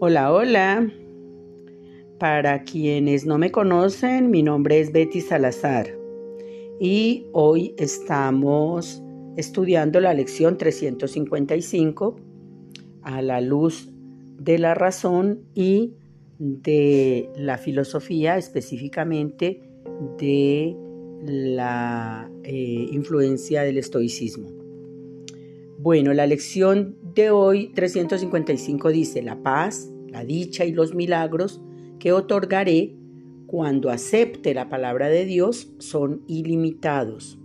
Hola, hola. Para quienes no me conocen, mi nombre es Betty Salazar y hoy estamos estudiando la lección 355 a la luz de la razón y de la filosofía, específicamente de la eh, influencia del estoicismo. Bueno, la lección de hoy 355 dice, la paz, la dicha y los milagros que otorgaré cuando acepte la palabra de Dios son ilimitados.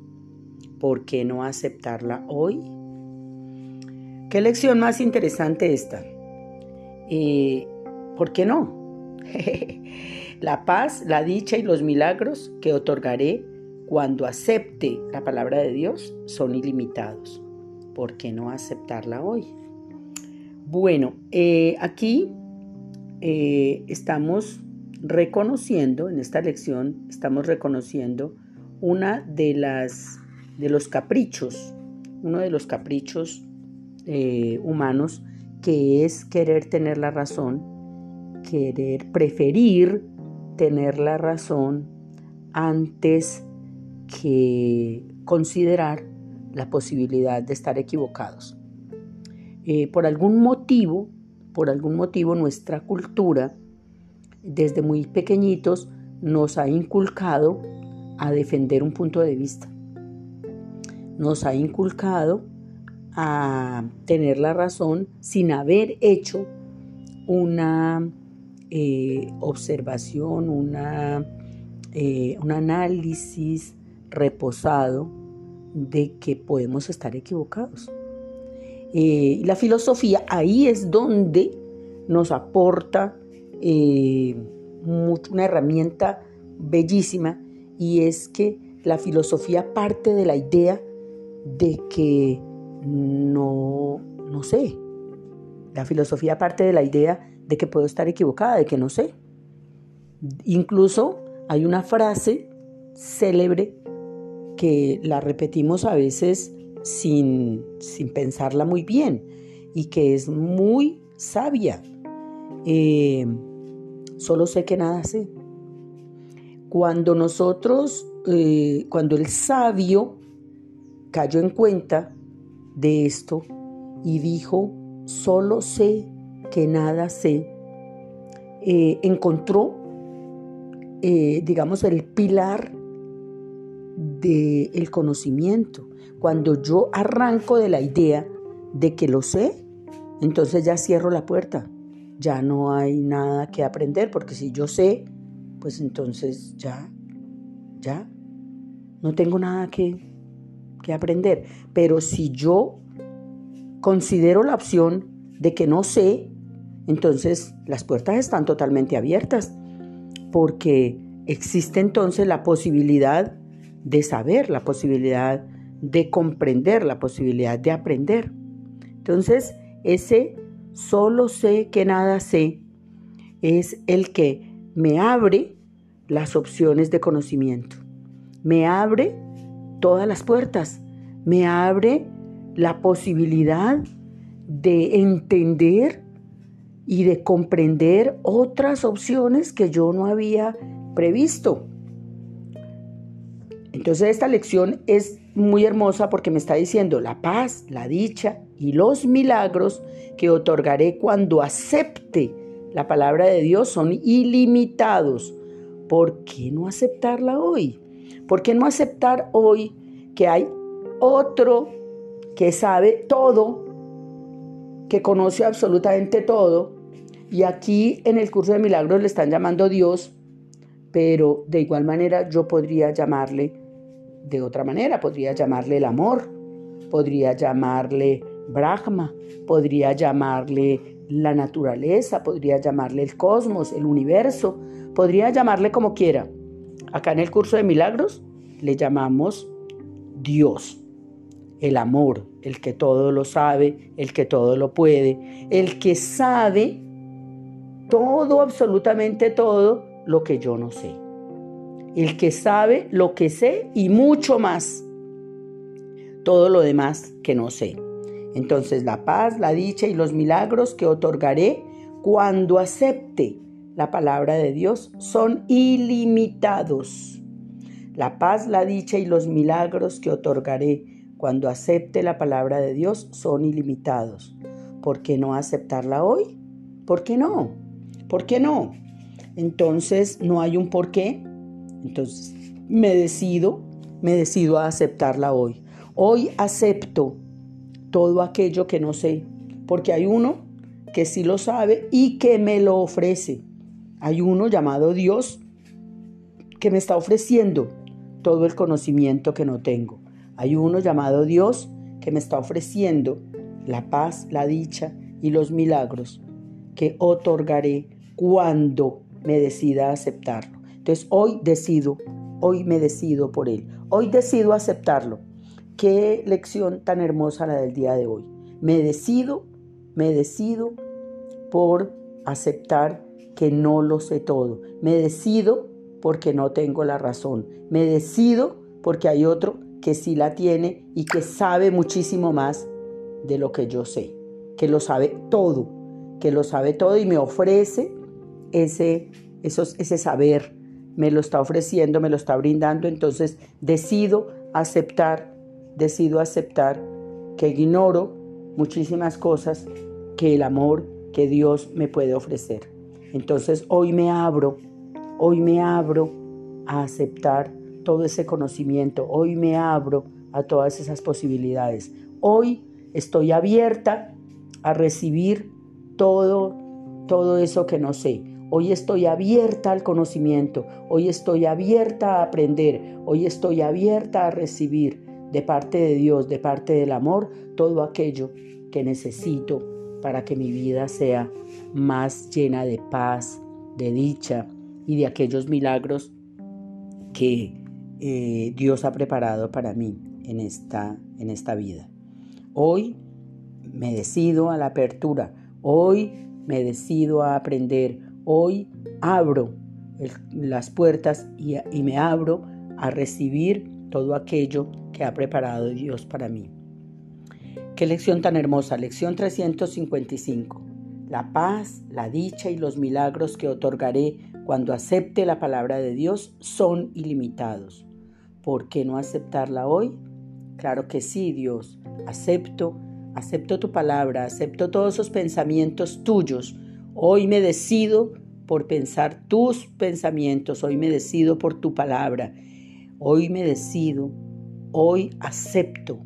¿Por qué no aceptarla hoy? ¿Qué lección más interesante esta? Eh, ¿Por qué no? la paz, la dicha y los milagros que otorgaré cuando acepte la palabra de Dios son ilimitados. ¿por qué no aceptarla hoy? Bueno, eh, aquí eh, estamos reconociendo, en esta lección, estamos reconociendo una de las de los caprichos, uno de los caprichos eh, humanos que es querer tener la razón, querer preferir tener la razón antes que considerar la posibilidad de estar equivocados. Eh, por algún motivo, por algún motivo nuestra cultura, desde muy pequeñitos, nos ha inculcado a defender un punto de vista. Nos ha inculcado a tener la razón sin haber hecho una eh, observación, una, eh, un análisis reposado de que podemos estar equivocados. Eh, la filosofía ahí es donde nos aporta eh, una herramienta bellísima y es que la filosofía parte de la idea de que no, no sé. La filosofía parte de la idea de que puedo estar equivocada, de que no sé. Incluso hay una frase célebre que la repetimos a veces sin, pensarla muy bien y que es muy sabia. Eh, solo sé que nada sé. Cuando nosotros, eh, cuando el sabio cayó en cuenta de esto y dijo, solo sé que nada sé, eh, encontró, digamos, el pilar del el conocimiento. Cuando yo arranco de la idea de que lo sé, entonces ya cierro la puerta. Ya no hay nada que aprender, porque si yo sé, pues entonces ya, ya, no tengo nada que, que aprender. Pero si yo considero la opción de que no sé, entonces las puertas están totalmente abiertas, porque existe entonces la posibilidad de saber, la posibilidad de comprender, la posibilidad de aprender. Entonces, ese solo sé que nada sé es el que me abre las opciones de conocimiento, me abre todas las puertas, me abre la posibilidad de entender y de comprender otras opciones que yo no había previsto. Entonces esta lección es muy hermosa porque me está diciendo la paz, la dicha y los milagros que otorgaré cuando acepte la palabra de Dios son ilimitados. ¿Por qué no aceptarla hoy? ¿Por qué no aceptar hoy que hay otro que sabe todo, que conoce absolutamente todo? Y aquí en el curso de milagros le están llamando Dios, pero de igual manera yo podría llamarle de otra manera. Podría llamarle el amor, podría llamarle Brahma, podría llamarle la naturaleza, podría llamarle el cosmos, el universo, podría llamarle como quiera. Acá en el curso de milagros le llamamos Dios, el amor, el que todo lo sabe, el que todo lo puede, el que sabe todo, absolutamente todo lo que yo no sé el que sabe lo que sé y mucho más, todo lo demás que no sé. Entonces la paz, la dicha y los milagros que otorgaré cuando acepte la palabra de Dios son ilimitados. La paz, la dicha y los milagros que otorgaré cuando acepte la palabra de Dios son ilimitados. ¿Por qué no aceptarla hoy? ¿Por qué no? ¿Por qué no? Entonces no hay un por qué. Entonces me decido, me decido a aceptarla hoy. Hoy acepto todo aquello que no sé, porque hay uno que sí lo sabe y que me lo ofrece. Hay uno llamado Dios que me está ofreciendo todo el conocimiento que no tengo. Hay uno llamado Dios que me está ofreciendo la paz, la dicha y los milagros que otorgaré cuando me decida aceptarlo. Entonces hoy decido, hoy me decido por él. Hoy decido aceptarlo. Qué lección tan hermosa la del día de hoy. Me decido, me decido por aceptar que no lo sé todo. Me decido porque no tengo la razón. Me decido porque hay otro que sí la tiene y que sabe muchísimo más de lo que yo sé, que lo sabe todo, que lo sabe todo y me ofrece ese, ese saber, me lo está ofreciendo, me lo está brindando, entonces decido aceptar, decido aceptar que ignoro muchísimas cosas que el amor que Dios me puede ofrecer. Entonces hoy me abro, hoy me abro a aceptar todo ese conocimiento, hoy me abro a todas esas posibilidades. Hoy estoy abierta a recibir todo, todo eso que no sé. Hoy estoy abierta al conocimiento, hoy estoy abierta a aprender, hoy estoy abierta a recibir de parte de Dios, de parte del amor, todo aquello que necesito para que mi vida sea más llena de paz, de dicha y de aquellos milagros que eh, Dios ha preparado para mí en esta, en esta vida. Hoy me decido a la apertura, hoy me decido a aprender, Hoy abro las puertas y, y me abro a recibir todo aquello que ha preparado Dios para mí. Qué lección tan hermosa, lección 355. La paz, la dicha y los milagros que otorgaré cuando acepte la palabra de Dios son ilimitados. ¿Por qué no aceptarla hoy? Claro que sí, Dios. Acepto, acepto tu palabra, acepto todos esos pensamientos tuyos Hoy me decido por pensar tus pensamientos, hoy me decido por tu palabra, hoy me decido, hoy acepto,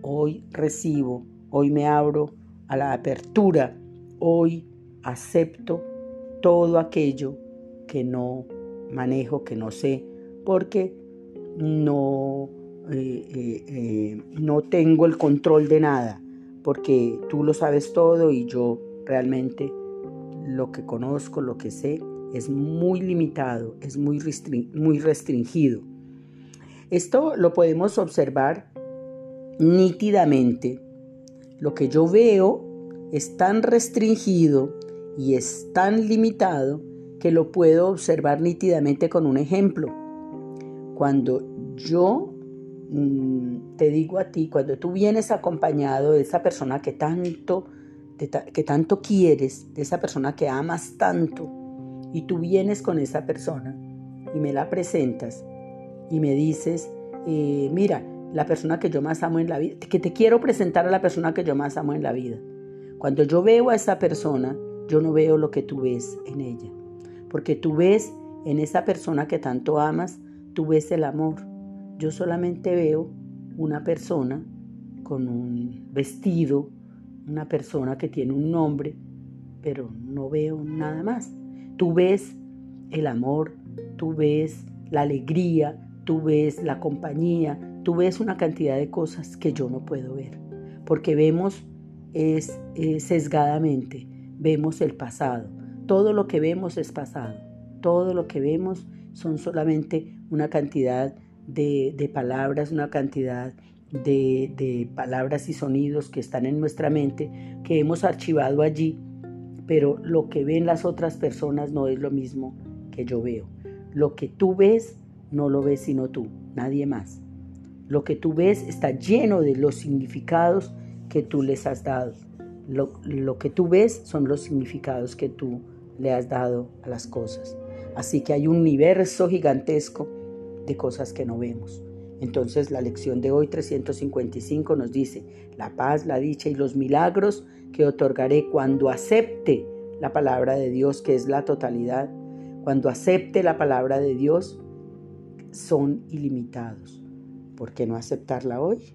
hoy recibo, hoy me abro a la apertura, hoy acepto todo aquello que no manejo, que no sé, porque no, eh, eh, eh, no tengo el control de nada, porque tú lo sabes todo y yo realmente lo que conozco, lo que sé, es muy limitado, es muy, muy restringido. Esto lo podemos observar nítidamente. Lo que yo veo es tan restringido y es tan limitado que lo puedo observar nítidamente con un ejemplo. Cuando yo mm, te digo a ti, cuando tú vienes acompañado de esa persona que tanto que tanto quieres, de esa persona que amas tanto, y tú vienes con esa persona y me la presentas y me dices, eh, mira, la persona que yo más amo en la vida, que te quiero presentar a la persona que yo más amo en la vida. Cuando yo veo a esa persona, yo no veo lo que tú ves en ella, porque tú ves en esa persona que tanto amas, tú ves el amor. Yo solamente veo una persona con un vestido, una persona que tiene un nombre, pero no veo nada más. Tú ves el amor, tú ves la alegría, tú ves la compañía, tú ves una cantidad de cosas que yo no puedo ver, porque vemos es, sesgadamente, vemos el pasado. Todo lo que vemos es pasado, todo lo que vemos son solamente una cantidad de, de palabras, una cantidad de, palabras y sonidos que están en nuestra mente, que hemos archivado allí, pero lo que ven las otras personas no es lo mismo que yo veo. Lo que tú ves no lo ves sino tú, nadie más. Lo que tú ves está lleno de los significados que tú les has dado. lo, que tú ves son los significados que tú le has dado a las cosas. Así que hay un universo gigantesco de cosas que no vemos. Entonces la lección de hoy 355 nos dice, la paz, la dicha y los milagros que otorgaré cuando acepte la palabra de Dios, que es la totalidad, cuando acepte la palabra de Dios, son ilimitados. ¿Por qué no aceptarla hoy?